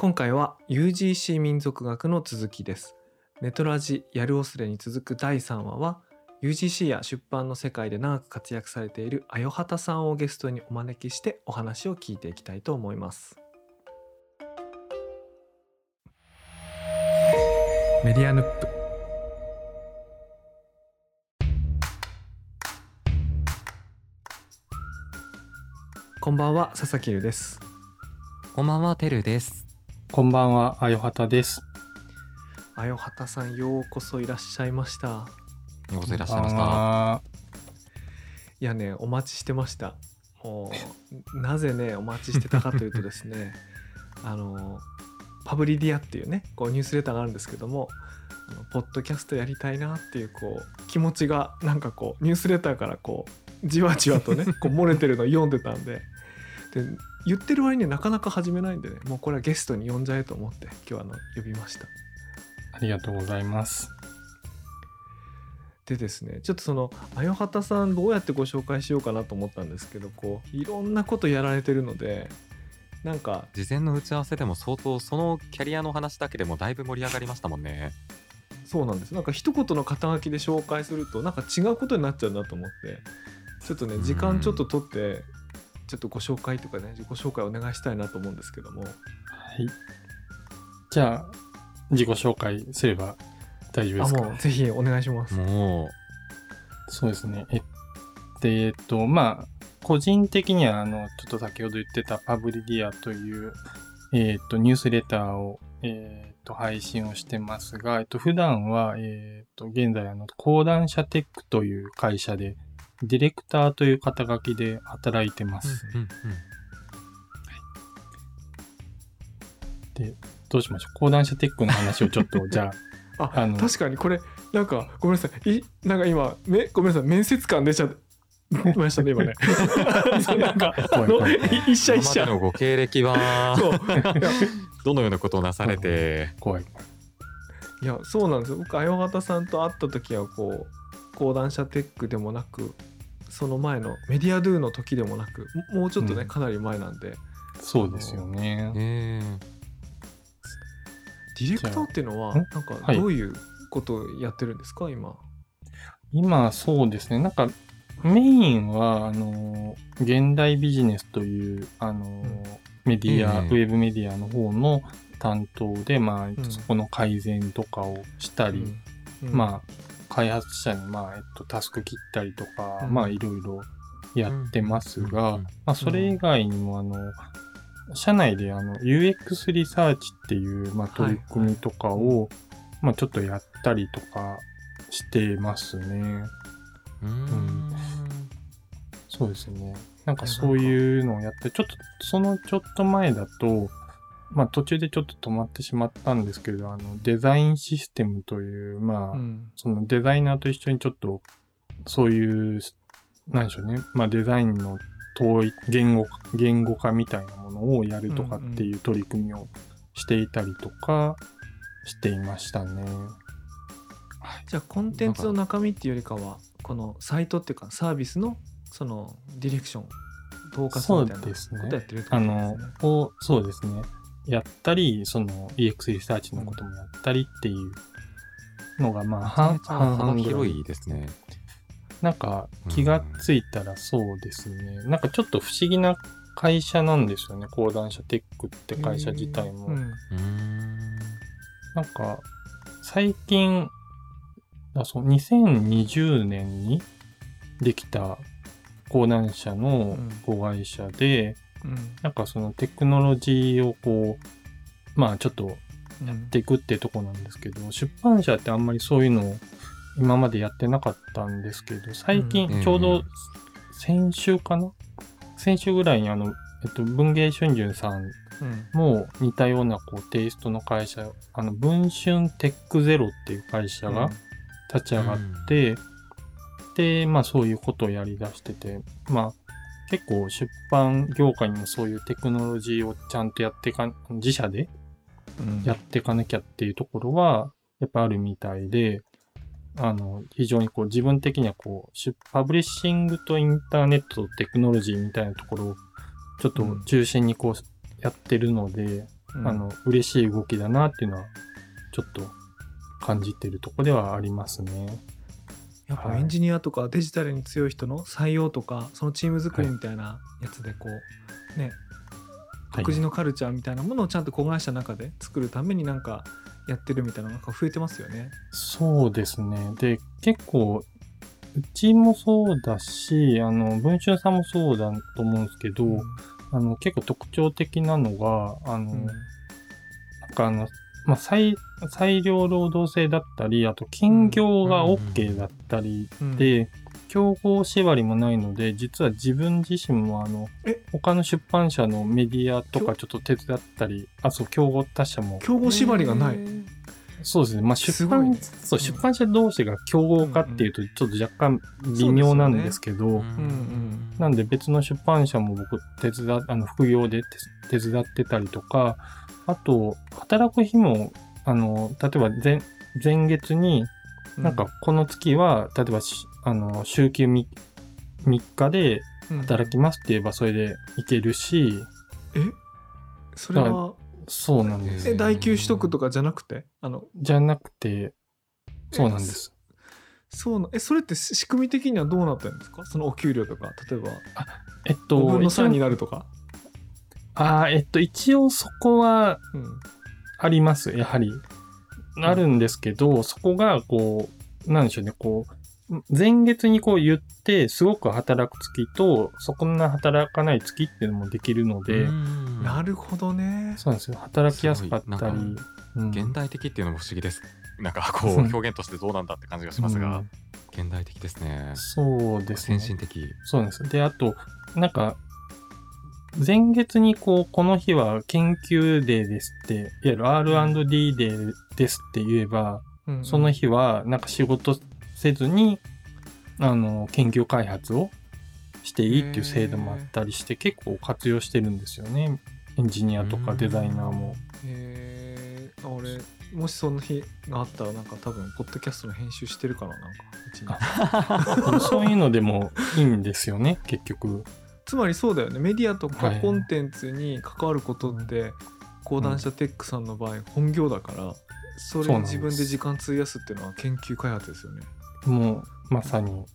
今回は UGC 民族学の続きです。ネトラジやるおすれに続く第3話は UGC や出版の世界で長く活躍されているあよはたさんをゲストにお招きしてお話を聞いていきたいと思います。メディアヌップ。こんばんは佐々木優です。こんばんは、てるです。こんばんは、あよはたです。あよはたさんようこそいらっしゃいましたようこそいらっしゃいました。は。いやねお待ちしてましたもうなぜねお待ちしてたかというとですね あのパブリディアっていうねこうニュースレターがあるんですけどもあのポッドキャストやりたいなっていうこう気持ちがなんかこうニュースレターからこうじわじわとねこう漏れてるのを読んでたんでで言ってる割にはなかなか始めないんでねもうこれはゲストに呼んじゃえと思って今日あの呼びましたありがとうございます。でですねちょっとそのあよはたさんどうやってご紹介しようかなと思ったんですけどこういろんなことやられてるのでなんか事前の打ち合わせでも相当そのキャリアの話だけでもだいぶ盛り上がりましたもんね。そうなんですなんか一言の肩書きで紹介するとなんか違うことになっちゃうなと思ってちょっとねうん時間ちょっと取ってちょっとご紹介とかね自己紹介お願いしたいなと思うんですけどもはい。じゃあ、自己紹介すれば大丈夫あですか？もうぜひお願いしますもそうですね。えで、えっと、まあ、個人的には、あの、ちょっと先ほど言ってたパブリディアという、えっと、ニュースレターを、えっと、配信をしてますが、えっと、普段は、えっと、現在、あの、講談社テックという会社で、ディレクターという肩書きで働いてまう、す。うんうん。で、どうしましょう。講談社テックの話をちょっと、じゃあ、ああの確かにこれなんかごめんなさい。いなんか今めごめんなさい。面接官出ちゃいましたね今ね。なんかあの一社一社のご経歴は どのようなことをなされて、怖い。いやそうなんですよ。僕あよはたさんと会った時はこう講談社テックでもなくその前のメディアドゥの時でもなくももうちょっとね、うん。かなり前なんで。そうですよね。えディレクターっていうのはなんかはい。どういうことをやってるんですか、今。今、そうですね。なんか、メインは、あの、現代ビジネスという、あの、メディア、うん。ウェブメディアの方の担当で、まあ、ん。そこの改善とかをしたり、うん。まあ、開発者に、まあ、えっと、タスク切ったりとか、うん。まあ、いろいろやってますうんが、うんまあ、それ以外にも、あの、社内であの UX リサーチっていう、まあ、取り組みとかを、まあ、ちょっとやったりとかしてますね。うーん。そうですね。なんか。そういうのをやって、ちょっと、そのちょっと前だと、まあ途中でちょっと止まってしまったんですけど、あの、デザインシステムという、まあ、うんそのデザイナーと一緒にちょっと、そういう、なんでしょうね。まあデザインの統一、言語、言語化みたいなものをやるとかっていう取り組みをしていたりとかしていましたね。じゃあコンテンツの中身っていうよりかはこのサイトっていうかサービスのそのディレクション統括みたいなことやってるってこあとですねそうですね。やったり、その EX リサーチのこともやったりっていうのが、まあ、半々広い。いですね。なんか、気がついたらそうですね。なんかちょっと不思議な会社なんですよね。講談社テックって会社自体も。なんか、最近、あそう、2020年にできた講談社の子会社で、うんなんかそのテクノロジーをこう、まあちょっとうんやっていくってとこなんですけど、出版社ってあんまりそういうのを今までやってなかったんですけど、最うん。近ちょうど先週かな？先週ぐらいにあの、えっと、文芸春秋さんうん。も似たようなこうテイストの会社、あの、文春テックゼロっていう会社が立ち上がって、で、まあそういうことをやり出してて、まあ結構出版業界にもそういうテクノロジーをちゃんとやってか、自社でうんやっていかなきゃっていうところは、やっぱあるみたいで、あの、非常にこう自分的にはこう、出パブリッシングとインターネットとテクノロジーみたいなところを、ちょっと中心にこうやってるので、うんあの、嬉しい動きだなっていうのは、ちょっと感じてるとこではありますね。やっぱはい。エンジニアとかデジタルに強い人の採用とかそのチーム作りみたいなやつでこうねはい。独自のカルチャーみたいなものをちゃんと子会社の中で作るためになんかやってるみたいなのが増えてますよね。そうですね。で、結構、うちもそうだし、あの、文春さんもそうだと思うんですけど、うん。あの、結構特徴的なのが、あの、うん。なんかあの、まあ、裁、裁量労働制だったり、あと、兼業が OK だったりうん。で、競合縛りもないので、実は自分自身もあのえ、他の出版社のメディアとかちょっと手伝ったり、あ、そう、競合他社も。競合縛りがない？そうですね。まあ、出版、すごいね。そう、出版社同士が競合かっていうと、ちょっと若干微妙なんですけど、うんうん。なんで別の出版社も僕手伝っ、あの、副業で手手伝ってたりとか、あと、働く日も、あの、例えば前、前月に、なんかこの月は、例えばし、あの、週休 3, 3日でうん。働きますって言えばそれでいけるし、え？それはそうなんです。え代給取得とかじゃなくて？あのじゃなくて、そうなんです。そうなえそれって仕組み的にはどうなってるんですか？そのお給料とか例えば。えっと、5分の3になるとか。ああ、えっと、一応そこはうんあります、やはり。あるんですけど、そこが、こう、なんでしょうね、こう、前月にこう言って、すごく働く月と、そこんな働かない月っていうのもできるので、なるほどね。そうなんですよ。働きやすかったり。うん現代的っていうのも不思議です。なんかこううん表現としてどうなんだって感じがしますが、うん現代的ですね。そうですね先。進的。そうなんです。で、あと、なんか、前月にこう、この日は研究デーですって、いわゆる R&D デーですって言えば、うんその日はなんか仕事せずに、あの、研究開発をしていいっていう制度もあったりして、結構活用してるんですよね。エンジニアとかデザイナーも。へえ俺もしその日があったらなんか多分ポッドキャストの編集してるかななんかうちにそういうのでもいいんですよね、結局。つまりそうだよねメディアとかはいコンテンツに関わることって講談社テックさんの場合本業だからそれに自分で時間費やすっていうのは研究開発ですよねもう、まさに、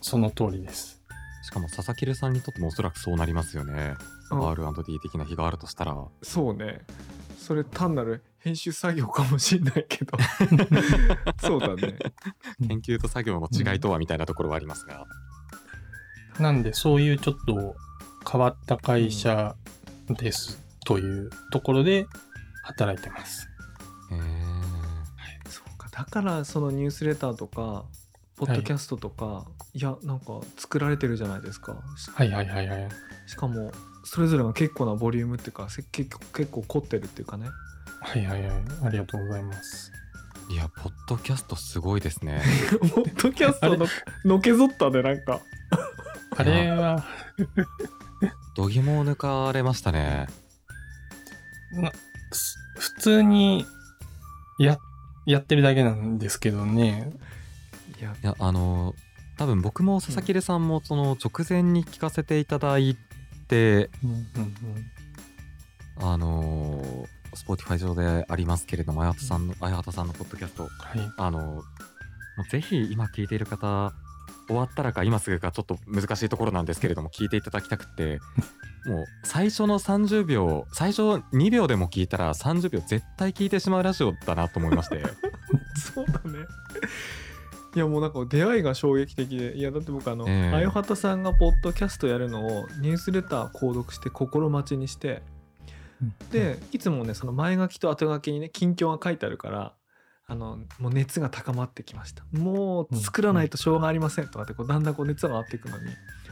その通りです。しかも佐々木さんにとってもおそらくそうなりますよね。うん R&D 的な日があるとしたら。そうねそれ単なる編集作業かもしんないけど そうだねうん研究と作業の違いとはみたいなところはありますが。なんで、そういうちょっと変わった会社です、というところで働いてます。へーそうかだからそのニュースレターとかポッドキャストとか、い、やなんか作られてるじゃないですかしはいはいはいはい。しかもそれぞれが結構なボリュームっていうかせ結構結構凝ってるっていうかねはいはいはい。ありがとうございます。いや、ポッドキャストすごいですね。ポッドキャストののけぞったねなんかあれは、度肝を抜かれましたね。す普通にや、やってるだけなんですけどね。いやいや、あの、多分僕も佐々木さんもその直前に聞かせていただいて、うんうんあの、Spotify 上でありますけれども、綾畑さんの、綾畑さんのポッドキャスト、はい。あの、ぜひ今聞いている方、終わったらか今すぐかちょっと難しいところなんですけれども、聞いていただきたくて、もう最初の30秒、最初2秒でも聞いたら30秒絶対聞いてしまうラジオだなと思いまして。そうだね。いやもうなんか出会いが衝撃的で。いやだって僕あの、ええ。あよはたさんがポッドキャストやるのをニュースレター購読して心待ちにして。でいつもねその前書きと後書きにね近況が書いてあるからあのもう熱が高まってきました。もう作らないとしょうがありませんとかってこうだんだんこう熱が上がっていくのに、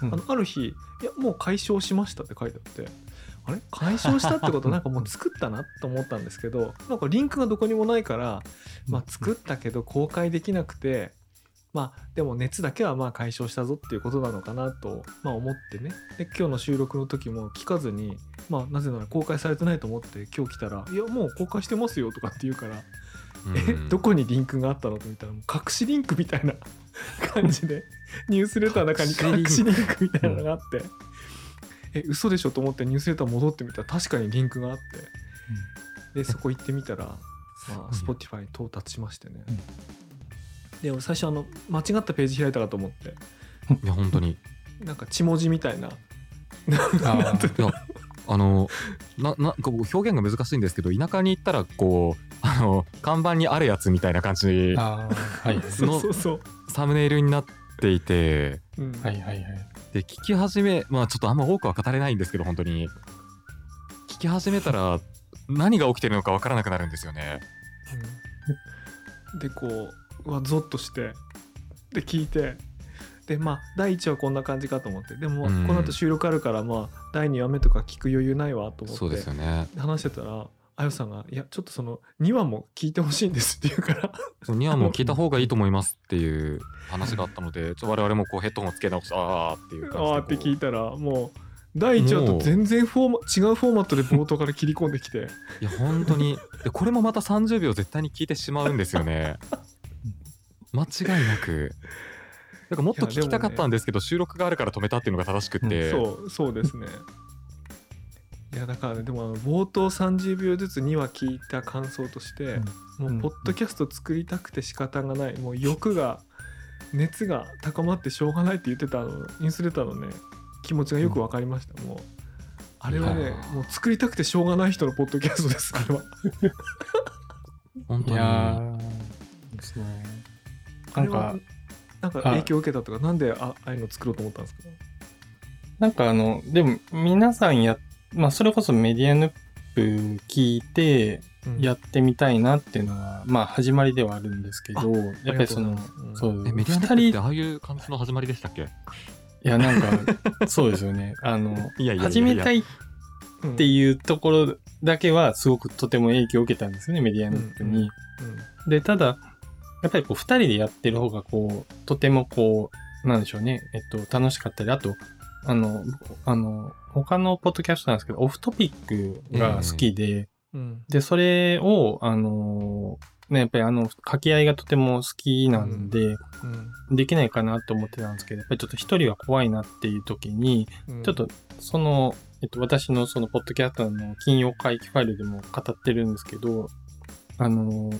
うん。あのある日「いやもう解消しました」って書いてあってあれ？解消したってこと？なんかもう作ったなと思ったんですけど なんかリンクがどこにもないから、まあ、作ったけど公開できなくて。まあでも熱だけはまあ解消したぞっていうことなのかなと、まあ、思ってね。で今日の収録の時も聞かずに、まあ、なぜなら公開されてないと思って今日来たら「いやもう公開してますよ」とかって言うから「えうん。どこにリンクがあったの?」と見たらもう隠しリンクみたいな 感じでニュースレターの中に隠しリンクみたいなのがあって「え嘘でしょ?」と思ってニュースレター戻ってみたら確かにリンクがあって。でそこ行ってみたら、まあ、うん Spotify に到達しましてね、うん。で俺最初あの間違ったページ開いたかと思って。いや本当に。なんか血文字みたいな。あーいやあのななんかこう表現が難しいんですけど田舎に行ったらこうあの看板にあるやつみたいな感じにあーはい。そうそうそう、サムネイルになっていてうん。はいはいはい。で聞き始めまあちょっとあんま多くは語れないんですけど本当に。聞き始めたら何が起きてるのかわからなくなるんですよね。うん。でこううわゾッとしてで聞いてでまあ第1話こんな感じかと思って。でもうん。この後収録あるからまあ第2話目とか聞く余裕ないわと思って。そうですよね。話してたらあよさんが「いやちょっとその2話も聞いてほしいんです」って言うから。その2話も聞いた方がいいと思いますっていう話があったので、ちょ我々もこうヘッドホンをつけ直して、ああっていう感じで。あーって聞いたらもう第1話と全然フォーマ違うフォーマットで冒頭から切り込んできて。いや本当に。でこれもまた30秒絶対に聞いてしまうんですよね。間違いなくだからもっと聞きたかったんですけど、収録があるから止めたっていうのが正しくて、そうそうですね。いやだからねでもあの冒頭30秒ずつ2話聞いた感想として、もうポッドキャスト作りたくて仕方がない。もう欲が熱が高まってしょうがないって言ってたあのインスレターのね。気持ちがよく分かりました、もうあれはねもう作りたくてしょうがない人のポッドキャストですあれは。いや本当に。ーですね。なんかなんか影響を受けたとかなんであああいうの作ろうと思ったんですか？なんかあのでも皆さんやまあそれこそメディアヌップ聞いてうん。やってみたいなっていうのは、まあ始まりではあるんですけどやっぱりそのうんそう。えメディアネッ二人トってああいう感じの始まりでしたっけ？いやなんかそうですよね。あのいやいやいやいや。始めたいっうんていうところだけはすごくとても影響を受けたんですよねメディアヌップに。でただやっぱりこう2人でやってる方がこうとてもこうなんでしょうね。えっと楽しかったりあとあのあの他のポッドキャストなんですけどオフトピックが好きで、うん。でそれをあのねやっぱりあの掛け合いがとても好きなんで、うん。できないかなと思ってたんですけどやっぱりちょっと一人は怖いなっていう時にうん。ちょっとその、えっと、私のそのポッドキャストの金曜会議ファイルでも語ってるんですけど、あの、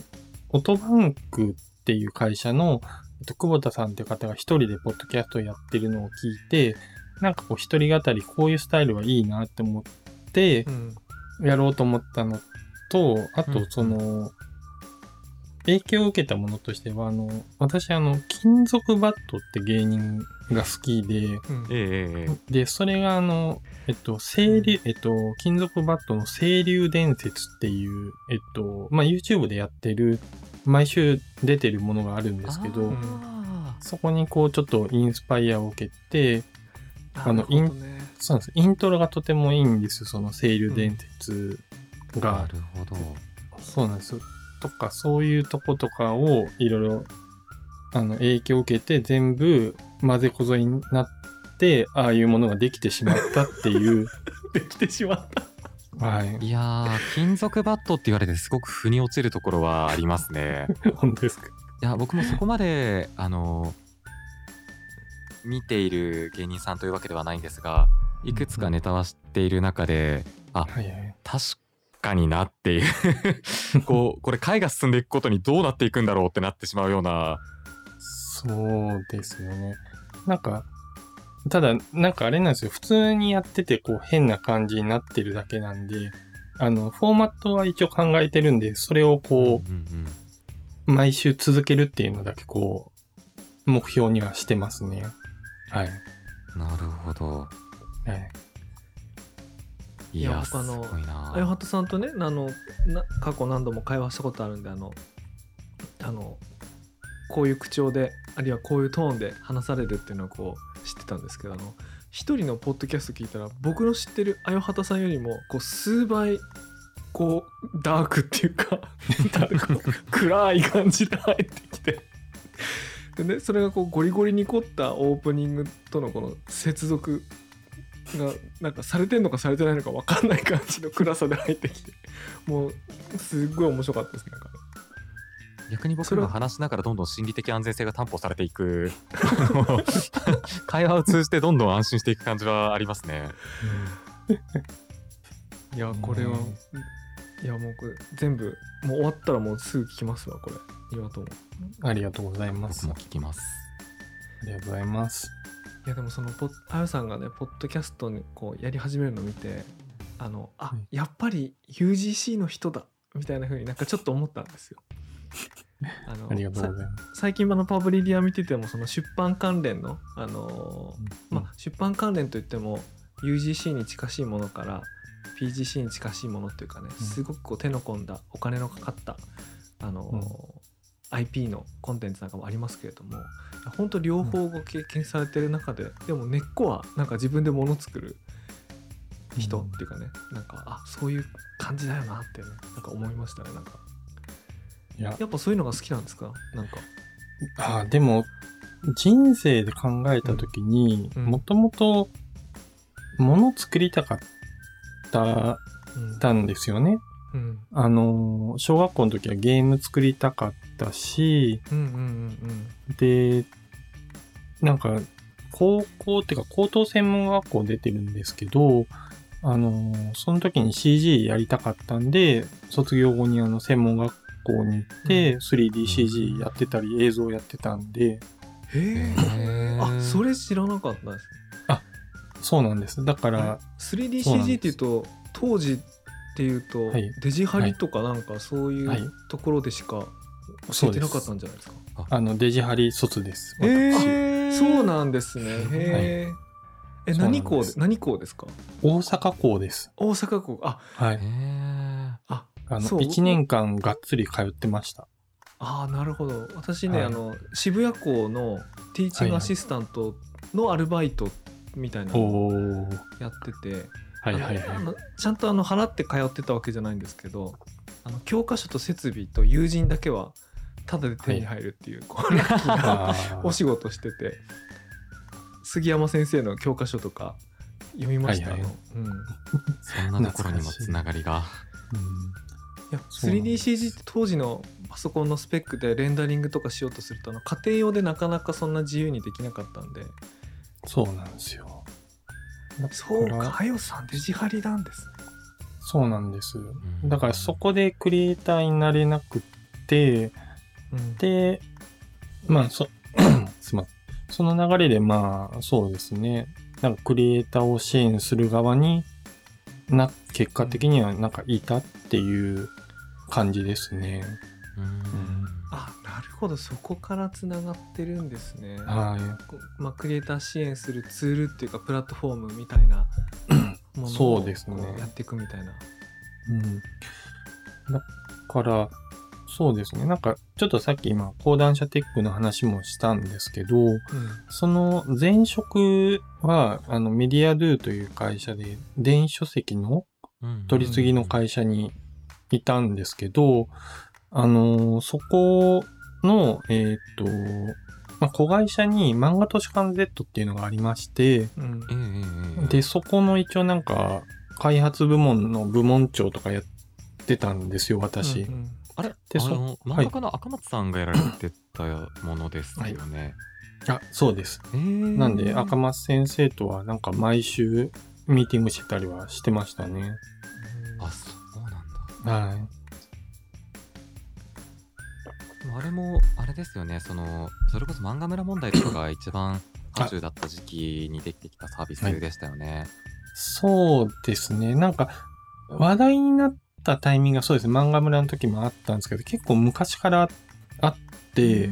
オトバンクっていう会社の、えっと、久保田さんっていう方が一人でポッドキャストをやってるのを聞いて、なんかこう一人語りこういうスタイルはいいなって思ってうん。やろうと思ったのと、あうんとその、影響を受けたものとしては、あの、私あの、金属バットって芸人が好きで、うん。で、それがあの、えっと、清流、えっと、金属バットの清流伝説っていう、えっと、まあ、YouTube でやってる、毎週出てるものがあるんですけど、あそこにこう、ちょっとインスパイアを受けて、あのなるほどね。そうなんです。イントロがとてもいいんですよ、その清流伝説ーが。なるほど。そうなんです。とか、そういうとことかをいろいろ、あの、影響を受けて全部混ぜこぞになって、ああいうものができてしまったっていう、できてしまったはい。いやー金属バットって言われてすごく腑に落ちるところはありますね 本当ですか？いや僕もそこまであの見ている芸人さんというわけではないんですがいくつかネタは知っている中で、あはいはい。確かになっていう こうこれ回が進んでいくことにどうなっていくんだろうってなってしまうようなそうですよね。なんか、ただ、なんかあれなんですよ。普通にやってて、こう、変な感じになってるだけなんで、あの、フォーマットは一応考えてるんで、それをこうんうんう、毎週続けるっていうのだけ、こう、目標にはしてますね。はい。なるほどはい、いやあのすごいなあよはとさんとねあのな過去何度も会話したことあるんであのあのこういう口調であるいはこういうトーンで話されるっていうのをこう知ってたんですけどあの一人のポッドキャスト聞いたら僕の知ってるあよはたさんよりもこう数倍こうダークっていうか 暗い感じで入ってきて。でねそれがこうゴリゴリに凝ったオープニングとのこの接続がなんかされてんのかされてないのか分かんない感じの暗さで入ってきてもうすっごい面白かったですなんか。逆に僕それはが話しながらどんどん心理的安全性が担保されていく 会話を通じてどんどん安心していく感じはありますねいやこれは、うんいいやもうこれ全部もう終わったらもうすぐ聞きますわこれ岩ともありがとうございます。僕もあ聞きます。りがとうございます。いやでもそのポッあゆさんがねポッドキャストにこうやり始めるのを見てあのあ、はいやっぱり UGC の人だみたいな風になんかちょっと思ったんですよ。あの ありがとうさございます。最近あのパブリディア見ててもその出版関連の、あのーまあ、出版関連といっても UGC に近しいものから PGC に近しいものっていうかねうん。すごくこう手の込んだお金のかかった、あのー IP のコンテンツなんかもありますけれども本当両方ご経験されてる中で、でも根っこはなんか自分で物作る人っていうかね、なんかあそういう感じだよなってねなんか思いましたねなんか。いや、やっぱそういうのが好きなんですか？なんか。あーでも、人生で考えたときに、うん。もともと、もの作りたかった、うんたんですよね。うん。あのー、小学校の時はゲーム作りたかったし、うんうんうんで、なんか、高校っていうか高等専門学校出てるんですけど、あのーその時に CG やりたかったんで、卒業後にあの専門学校に行って、うん。3DCG やってたり映像やってたんで、へえあそれ知らなかったですそうなんです。だから、そうなんです。3DCG っていうと当時っていうと、はい。デジハリとかなんかそういはい。うところでしか教えてなかったんじゃないですか、あ。の、デジハリ卒です。えそうなんですね。へえ、えそうなん何校でです。何校ですか？大阪校です。大阪校。あはい。ああの、そう1年間がっつり通ってました。あーなるほど。私ね、はい。あの渋谷校のティーチングアシスタントのアルバイトみたいなのを。やってて、はいはいはい。ちゃんとあの払って通ってたわけじゃないんですけどあの教科書と設備と友人だけはタダで手に入るっていう、こうラッキーなあー。お仕事してて。杉山先生の教科書とか読みました、はいはい。うん、い そんなところにもつながりが。うんやそうなんです 3DCG って当時のパソコンのスペックでレンダリングとかしようとするとあの家庭用でなかなかそんな自由にできなかったんでそうなんですよ。だそうかあよさんデジハリなんですねそうなんです。んだからそこでクリエイターになれなくって、うんで、まあ、そ、すまん。その流れでまあ、そうですね。なんかクリエイターを支援する側にな、結果的にはなんかいたっていう感じですね。うんあなるほどそこからつながってるんですねはこうまあ、クリエイター支援するツールっていうかプラットフォームみたいなものをそうですねやっていくみたいな。い。うん。だから、そうですね。なんか、ちょっとさっき今、講談社テックの話もしたんですけど、その前職は、あの、メディアドゥという会社で、電子書籍のうん取り次ぎの会社にいたんですけど、あのーそこの、えーっと、まあ、子会社に漫画都市館 Z っていうのがありまして、うんで、そこの一応なんか、開発部門の部門長とかやってたんですよ、私。うんうんあれ？でそあの漫画家の赤松さんがやられてたものですよね。あ、そうです。えーなんで、赤松先生とはなんか毎週ミーティングしてたりはしてましたね。はい。あれもあれですよねそのそれこそ漫画村問題とかが一番渦中だった時期にできてきたサービスでしたよね。そうですね。なんか、話題になったタイミングがそうですね。漫画村の時もあったんですけど、結構昔からあって、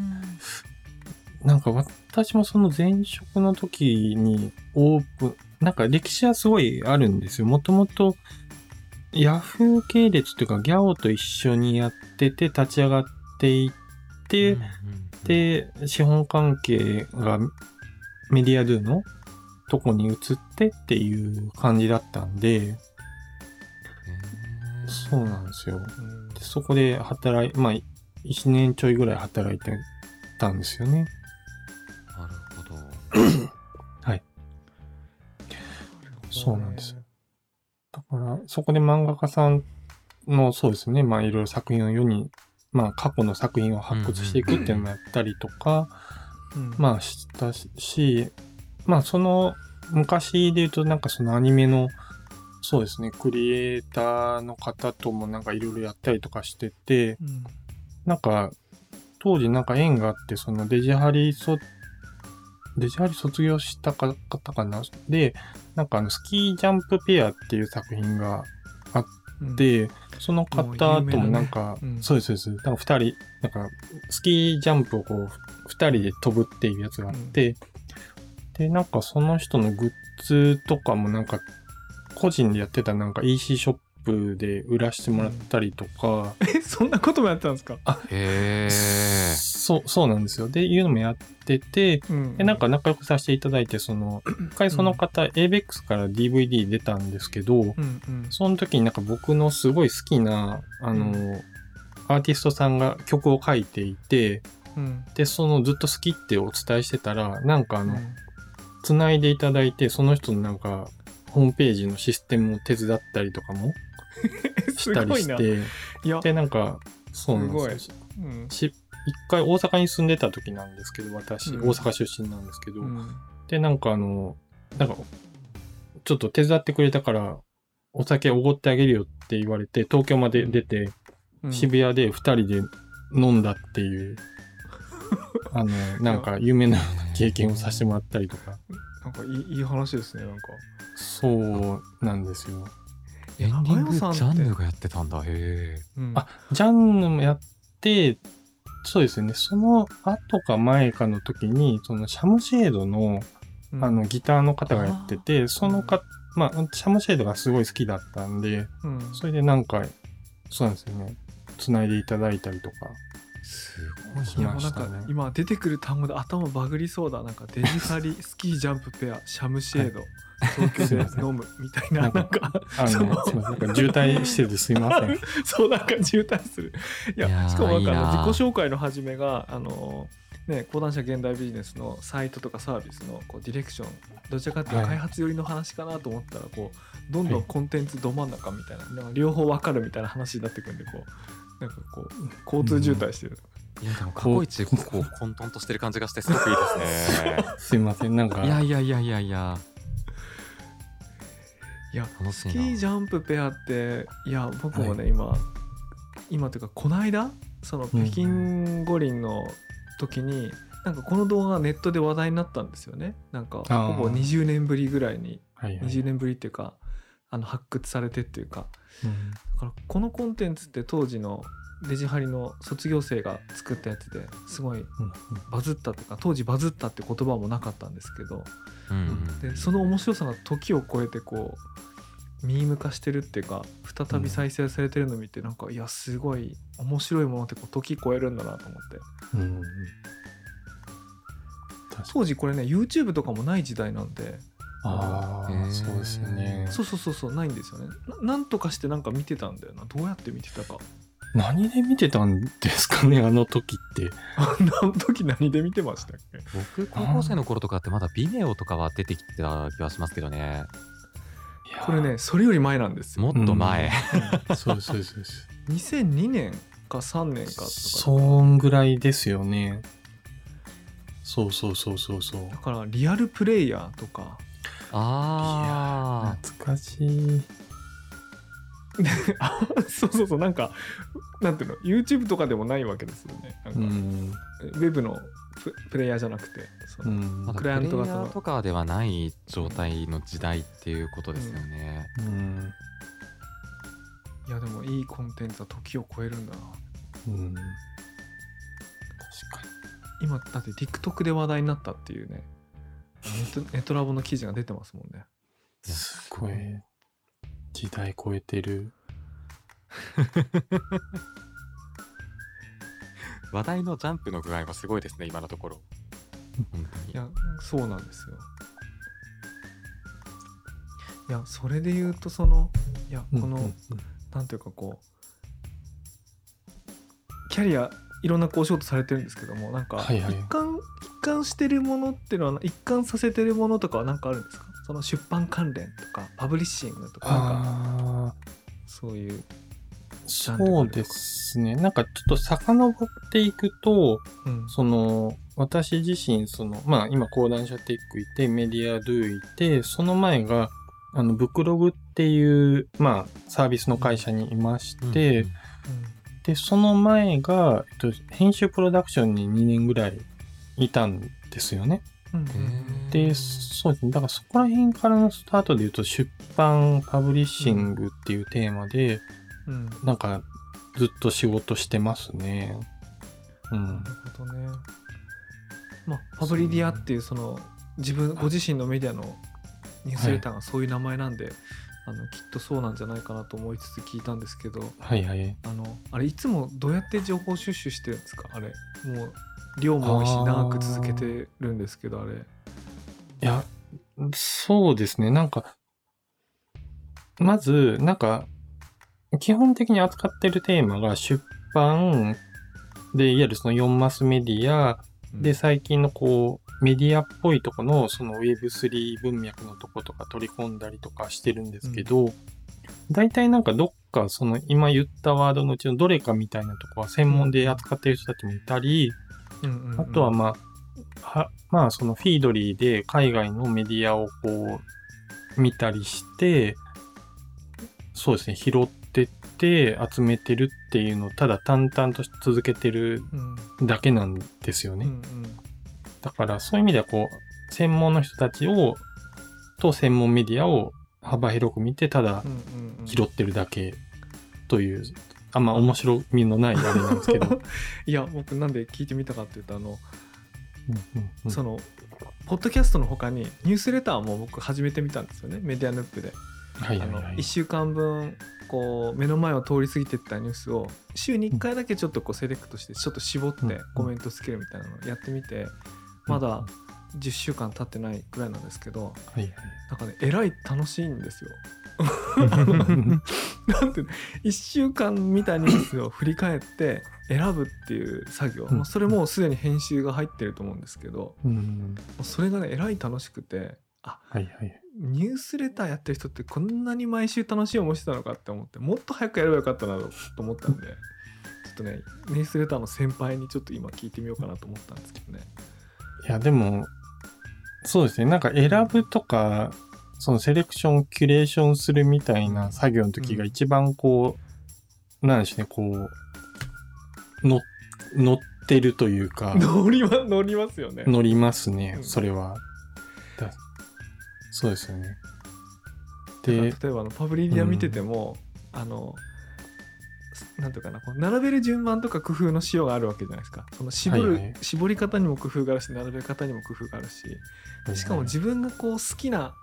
なんか私もその前職の時にオープン、なんか歴史はすごいあるんですよ。もともとヤフー系列というかギャオと一緒にやってて立ち上がっていって、うんうんうん、で、資本関係がメディアドゥのとこに移ってっていう感じだったんで、そうなんですよ。うんでそこで働い、まあ、1年ちょいぐらい働いてたんですよね。なるほど。そうなんです。だから、そこで漫画家さんの、そうですね、まあいろいろ作品を世に、まあ過去の作品を発掘していくっていうのもやったりとか、うん。まあしたし、まあその昔で言うとなんかそのアニメのそうですね、クリエイターの方ともなんかいろいろやったりとかしてて、うん。なんか、当時なんか縁があって、そのデジハリそ、デジハリ卒業したか方かな。で、なんかあの、スキージャンプペアっていう作品がうん。で、その方ともなんか、ねうん。そうです、そうです。なんか二人、なんか、スキージャンプをこう、二人で飛ぶっていうやつがあって、で、なんかその人のグッズとかもなんか、個人でやってたなんか EC ショップで売らしてもらったりとか、えそんなこともやってたんですか？へえ。そう、そうなんですよ。で、いうのもやってて、うん。で、なんか仲良くさせていただいて、その、一回その方、ABEX から DVD 出たんですけど、うんうん。その時になんか僕のすごい好きな、あの、アーティストさんが曲を書いていて、うん。で、そのずっと好きってお伝えしてたら、なんかあの、うん。繋いでいただいて、その人のなんか、ホームページのシステムを手伝ったりとかもす したり。して、で、なんか、そうなんですよ。うん。し一回大阪に住んでた時なんですけど、私、うん。大阪出身なんですけど、うん。で、なんかあの、なんか、ちょっと手伝ってくれたから、お酒おごってあげるよって言われて、東京まで出て、うん。渋谷で二人で飲んだっていう、あの、なんか夢のような経験をさせてもらったりとか、なんかいいいい話ですね、なんか。そうなんですよ。エンディングジャンヌがやってたんだ。へえ。うん。あジャンヌもやって、そうですね、その後か前かの時に、そのシャムシェードの、うん。あの、ギターの方がやってて、そのか、まあ、シャムシェードがすごい好きだったんで、うん。それでなんか、そうなんですよね、繋いでいただいたりとか。すごい。しましたね。今出てくる単語で頭バグりそうだ。なんかデジハリスキージャンプペアシャムシェード、東京で飲むみたいななんかあの、なんか渋滞しててすいません。そうなんか渋滞する。いやいやーしかもなんかあの自己紹介の始めがあのね講談社現代ビジネスのサイトとかサービスのこうディレクションどちらかっていうとはい。開発寄りの話かなと思ったらこうどんどんはい。コンテンツど真ん中みたいななんか両方わかるみたいな話になってくるんでこうなんかこう交通渋滞してる、いやでも過去一こう混沌としてる感じがしてすごくいいですね。すいません、なんか、いやいやいやいやいや。いや楽しいな。スキージャンプペアっていや僕もね、今今というかこの間そのうん北京五輪の時に、なんかこの動画がネットで話題になったんですよね。なんかほぼ20年ぶりぐらいに。はいはい。20年ぶりっていうかあの発掘されてっていうか。うん。だからこのコンテンツって当時のデジハリの卒業生が作ったやつですごいうんバズったというか当時バズったって言葉もなかったんですけどでその面白さが時を超えてこうミーム化してるっていうか再び再生されてるのを見てなんかいやすごい面白いものってこう時超えるんだなと思って。当時これね YouTube とかもない時代なんで。ああ、そうですよね。そうそうそうそうないんですよね。ななんとかしてなんか見てたんだよな。どうやって見てたか何で見てたんですかね、あの時って。あの時何で見てましたっけ？僕高校生の頃とかってまだビデオとかは出てきてた気はしますけどね。これねそれより前なんですよもっと前。うんそうです、そうですそうです。2002年か3年かとかそんぐらいですよね。そうそうそうそうそう。だからリアルプレイヤーとかあ懐かしい。あそうそうそうなんかなんていうの YouTube とかでもないわけですよねなんか、うん。ウェブのププレイヤーじゃなくてそのうんクライアント型のーとかではない状態の時代っていうことですよね。うん。いやでもいいコンテンツは時を超えるんだなうん。確か今だって TikTok で話題になったっていうねネットネットラボの記事が出てますもんねに。すごい。時代超えてる。話題のジャンプの具合はすごいですね、今のところ。いやそうなんですよ。いやそれで言うとそのいやこの、うんうん。なんていうかこうキャリアいろんなこうお仕事されてるんですけどもなんかはいはい一貫、一貫してるものっていうのは一貫させてるものとかは何かあるんですか？その出版関連とかパブリッシングとかなんか。そういう、そうですね。なんかちょっと遡っていくと、うんその、私自身、その、まあ今講談社テックいて、メディアドゥいて、その前が、あの、ブクログっていう、まあ、サービスの会社にいまして、うんで、その前が、えっと、編集プロダクションに2年ぐらいいたんですよね。うんで、そうですね。だからそこら辺からのスタートで言うと、出版、パブリッシングっていうテーマで、うんなんか、ずっと仕事してますね。うんな。るほどね。まあ、パブリディアっていうその自分ご自身のメディアのニュースレターがそういう名前なんで、あのきっとそうなんじゃないかなと思いつつ聞いたんですけどはいはい。あのあれいつもどうやって情報収集してるんですか？あれもう量も多いし長く続けてるんですけどあれいや、そうですね。なんか、まず、なんか、基本的に扱ってるテーマが出版で、いわゆるその4マスメディア、で、最近のこう、メディアっぽいとこの、その Web3 文脈のとことか取り込んだりとかしてるんですけど、大体なんかどっかその今言ったワードのうちのどれかみたいなとこは専門で扱ってる人たちもいたり、うんうんうん。あとはまあ、はまあそのフィードリーで海外のメディアをこう見たりして、そうですね、拾ってって集めてるっていうのをただ淡々と続けてるうんだけなんですよね。うんうんだからそういう意味ではこう、専門の人たちを、と専門メディアを幅広く見て、ただうんうんうん拾ってるだけという、あんま面白みのないあれなんですけど。いや僕なんで聞いてみたかっていうとあの、うんうんうんそのポッドキャストの他にニュースレターも僕始めてみたんですよねメディアヌップで。あのはいはいはい1。週間分こう目の前を通り過ぎてったニュースを週に1回だけちょっとこうセレクトしてちょっと絞ってうんコメントつけるみたいなのをやってみてまだ10週間経ってないぐらいなんですけどはいはい。なんかねえらい楽しいんですよ。あ の なんて1週間見たニュースを振り返って選ぶっていう作業、うんそれもうすでに編集が入ってると思うんですけどうん。それがねえらい楽しくてあはいはい。ニュースレターやってる人ってこんなに毎週楽しい思いしてたのかって思ってもっと早くやればよかったなと思ったんで ちょっとねニュースレターの先輩にちょっと今聞いてみようかなと思ったんですけどね。いや、でも、そうですね。なんか選ぶとか、そのセレクション、キュレーションするみたいな作業の時が一番こう、なんでしょうね、こう、の、乗ってるというか、乗りま乗りますよね。乗りますねう、んそれは。だそうですよね。例で、えばあのパブリディア見てても、あのなんていうかなこう並べる順番とか工夫のしようがあるわけじゃないですかその絞る、はいはい絞り方にも工夫があるし並べ方にも工夫があるししかも自分がこう好きな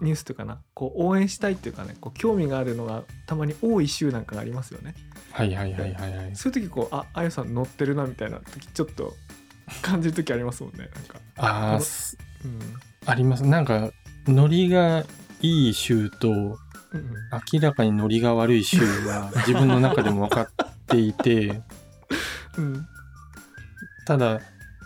ニュースというかなこう応援したいっていうかねこう興味があるのがたまに多い週なんかがありますよね。はいはいはいはいはい。そういう時こうああゆさん乗ってるなみたいな時ちょっと感じる時ありますもんね。なんか、ああ、うん。あります。なんか、ノリがいい週と、うんうん。明らかにノリが悪い週は自分の中でも分かっていて、うん。ただ、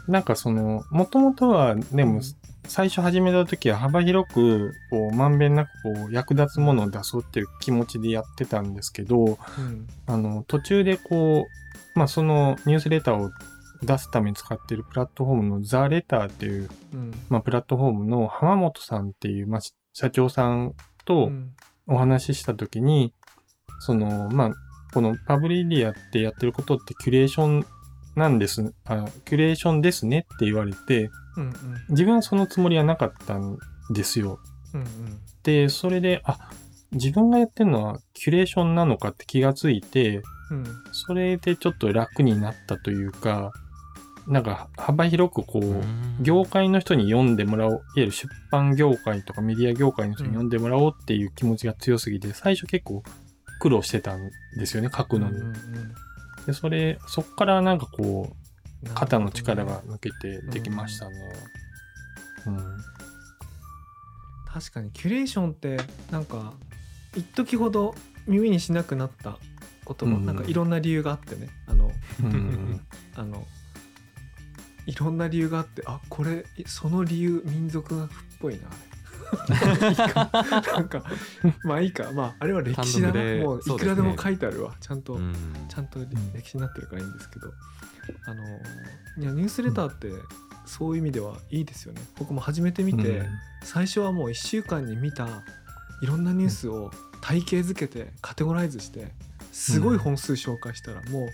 なんかその、もともとは、でも、最初始めた時は幅広く、こう、まんべんなく、こう、役立つものを出そうっていう気持ちでやってたんですけど、うん。あの、途中でこう、まあ、そのニュースレターを出すために使ってるプラットフォームのザ・レターっていう、うん。まあ、プラットフォームの浜本さんっていう、まあ、し社長さんうとん。お話しした時に、その、まあ、このパブリディアってやってることってキュレーションなんです、あキュレーションですねって言われて、うんうん。自分はそのつもりはなかったんですよ。うんで、それで、あ、自分がやってるのはキュレーションなのかって気がついて、うん。それでちょっと楽になったというか、なんか幅広くこう、業界の人に読んでもらおう、いわゆる出版業界とかメディア業界の人に読んでもらおうっていう気持ちが強すぎて、最初結構苦労してたんですよね、書くのに。うんうんで、それ、そっからなんかこう、うん肩の力が抜けてできましたね。うん。確かにキュレーションってなんか一時ほど耳にしなくなったこともうんなんかいろんな理由があってねあのうん。あのいろんな理由があってあこれその理由民族学っぽいななんかまあいいか。まああれは歴史だな。もういくらでも書いてあるわ。ちゃんと、うん。ちゃんと歴史になってるからいいんですけど、あのいやニュースレターってそういう意味ではいいですよね。僕も始めてみて、最初はもう1週間に見たいろんなニュースを体系づけてカテゴライズしてすごい本数紹介したらもう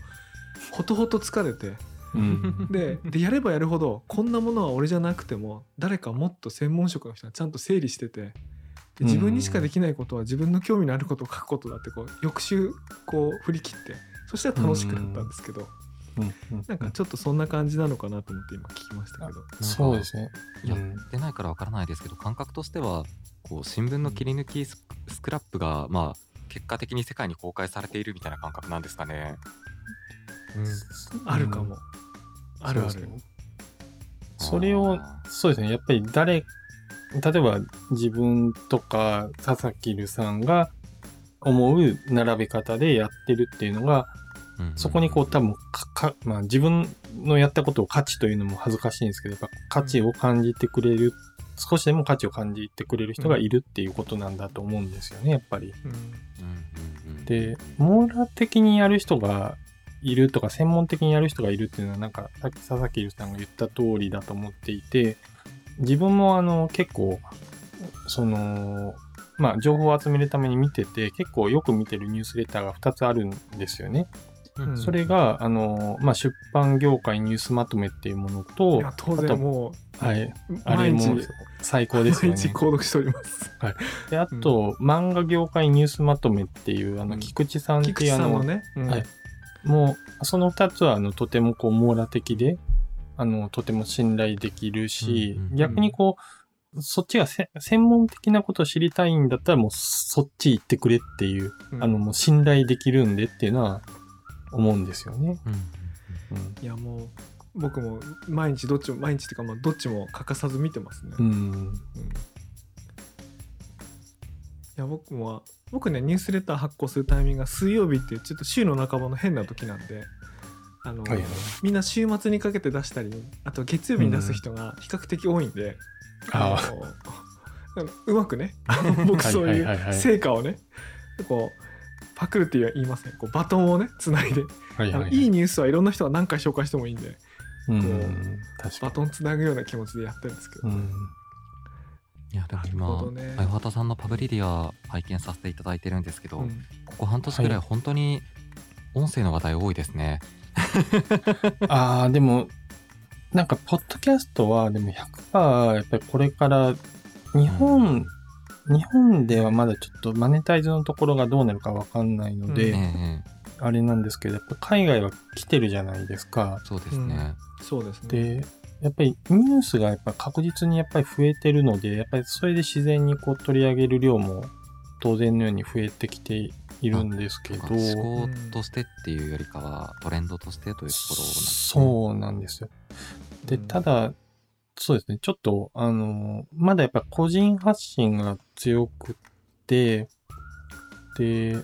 ほとほと疲れてうん。ででやればやるほどこんなものは俺じゃなくても誰かもっと専門職の人がちゃんと整理しててで自分にしかできないことは自分の興味のあることを書くことだってこう翌週こう振り切ってそしたら楽しくなったんですけどなんかちょっとそんな感じなのかなと思って今聞きましたけど。そうですね。やう。ん。ってないからわからないですけど感覚としてはこう新聞の切り抜きススクラップがまあ結果的に世界に公開されているみたいな感覚なんですかね。うん、あるかも。あるある。それを、そうですね。やっぱり誰、例えば自分とか佐々木留さんが思う並べ方でやってるっていうのが、うんそこにこう多分かか、まあ自分のやったことを価値というのも恥ずかしいんですけど、やっぱ価値を感じてくれる、少しでも価値を感じてくれる人がいるっていうことなんだと思うんですよね、やっぱり。うんうんうんうんで、網羅的にやる人がいるとか、専門的にやる人がいるっていうのは、なんか、さっき佐々木さんが言った通りだと思っていて、自分もあの、結構、その、まあ、情報を集めるために見てて、結構よく見てるニュースレターが2つあるんですよね。うんそれが、あの、まあ、出版業界ニュースまとめっていうものいとや、当あと然もう、はい、あれも最高ですよ毎日ね。購読しております。で、あと、漫画業界ニュースまとめっていう、あの、うん菊池さんって菊いうあの、池さんのね。うんはいもう、その二つは、あの、とてもこう、網羅的で、あの、とても信頼できるし、うんうんうん逆にこう、そっちがせ専門的なことを知りたいんだったら、もう、そっち行ってくれっていう、うんあの、もう信頼できるんでっていうのは、思うんですよね。うんうん。いやもう僕も毎日どっちも毎日っていうかまあどっちも欠かさず見てますね。ううんや僕も僕ねニュースレター発行するタイミングが水曜日っていうちょっと週の半ばの変な時なんであの、はいはいみんな週末にかけて出したりあと月曜日に出す人が比較的多いんで、ああのうまくね 僕そういう成果をねこうパクるって言いませんこうバトンをねつないで、あ、はいはいはい。いいニュースはいろんな人が何回紹介してもいいんでうんこうバトンつなぐような気持ちでやってるんですけど、に。うん。いやでも今ね相畑さんのパブリディア拝見させていただいてるんですけど、うんここ半年ぐらいはい本当に音声の話題多いですね。ああ、でも、なんか、ポッドキャストは、でも100%、やっぱりこれから、日本、日本ではまだちょっとマネタイズのところがどうなるかわかんないので、うんええあれなんですけど、やっぱ海外は来てるじゃないですか。そうですね。そうですね。で、やっぱりニュースがやっぱ確実にやっぱり増えてるので、やっぱりそれで自然にこう取り上げる量も当然のように増えてきているんですけど、思考としてっていうよりかはトレンドとしてというところなんですね。そうなんですよ。で、うんただ、そうですね、ちょっと、あの、まだやっぱ個人発信が強くって、で、いわ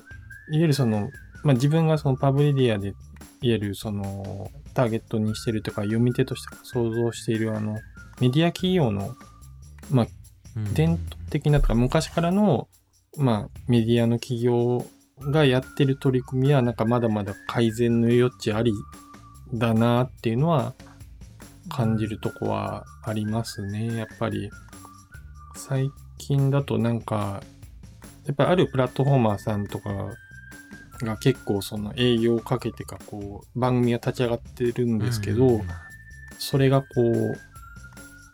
ゆるその、まあ、自分がそのパブリディアで、いわゆるその、ターゲットにしてるとか、読み手として想像している、あの、メディア企業の、まあ、うん伝統的なとか、昔からの、まあ、メディアの企業がやってる取り組みは、なんかまだまだ改善の余地ありだなっていうのは感じるとこはありますね。やっぱり、最近だとなんか、やっぱりあるプラットフォーマーさんとかが結構その営業をかけてかこう番組が立ち上がってるんですけど、うんそれがこう、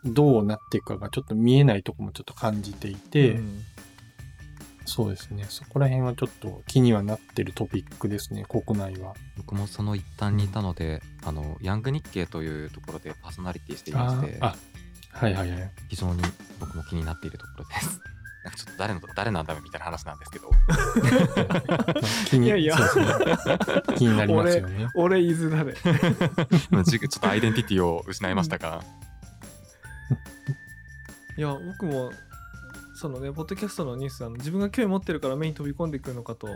どうなっていくかがちょっと見えないとこもちょっと感じていて、うんそうですね。そこら辺はちょっと気にはなってるトピックですね、国内は。僕もその一端にいたので、あのヤング日経というところでパーソナリティしていましてあ、はいはいはい。非常に僕も気になっているところです。なんかちょっと誰の誰なんだろうみたいな話なんですけど、気にいやいや。気になりますよね。俺伊豆だね。じちょっとアイデンティティを失いましたが、いや僕もそのねポッドキャストのニュースあの自分が興味持ってるから目に飛び込んでくるのかと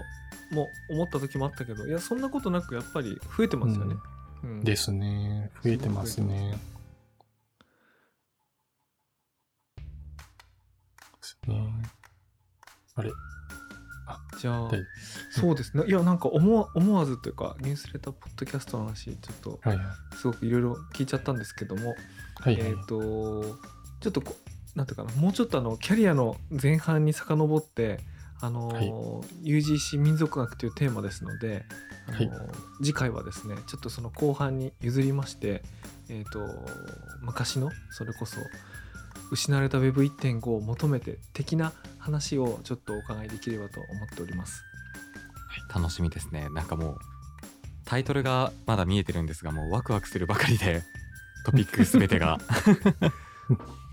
も思った時もあったけどいやそんなことなくやっぱり増えてますよね。うんですね。増えてますね。あれ。じゃあでそうですね。いやなんか思わ思わずというかニュースレターポッドキャストの話ちょっと。すごくいろいろ聞いちゃったんですけども、はいはい。えっ、とちょっとこなんていうかなもうちょっとあのキャリアの前半に遡ってあの、はい。UGC 民族学というテーマですので、あのはい。次回はですねちょっとその後半に譲りまして、えー、と昔のそれこそ失われた Web1.5 を求めて的な話をちょっとお伺いできればと思っております。楽しみですねなんかもうタイトルがまだ見えてるんですがもうワクワクするばかりでトピックすべてが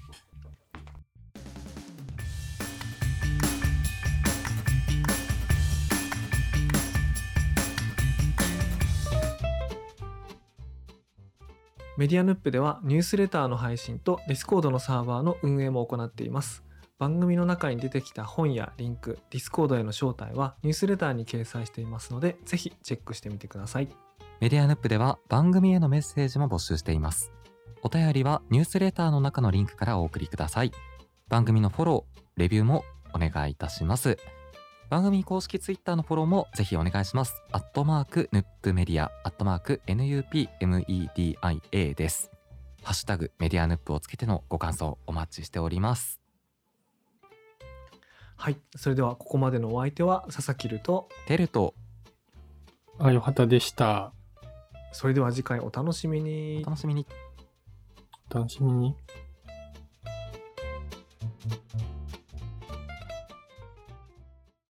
メディアヌップではニュースレターの配信とディスコードのサーバーの運営も行っています。番組の中に出てきた本やリンク、ディスコードへの招待はニュースレターに掲載していますので、ぜひチェックしてみてください。メディアヌップでは番組へのメッセージも募集しています。お便りはニュースレターの中のリンクからお送りください。番組のフォロー、レビューもお願いいたします。番組公式ツイッターのフォローもぜひお願いします。アットマークヌップメディア、アットマーク NUPMEDIA です。ハッシュタグメディアヌップをつけてのご感想お待ちしております。はい、それではここまでのお相手は佐々木ると、テルとあ、よかったでした。それでは次回お楽しみにお。楽しみに。お楽しみに。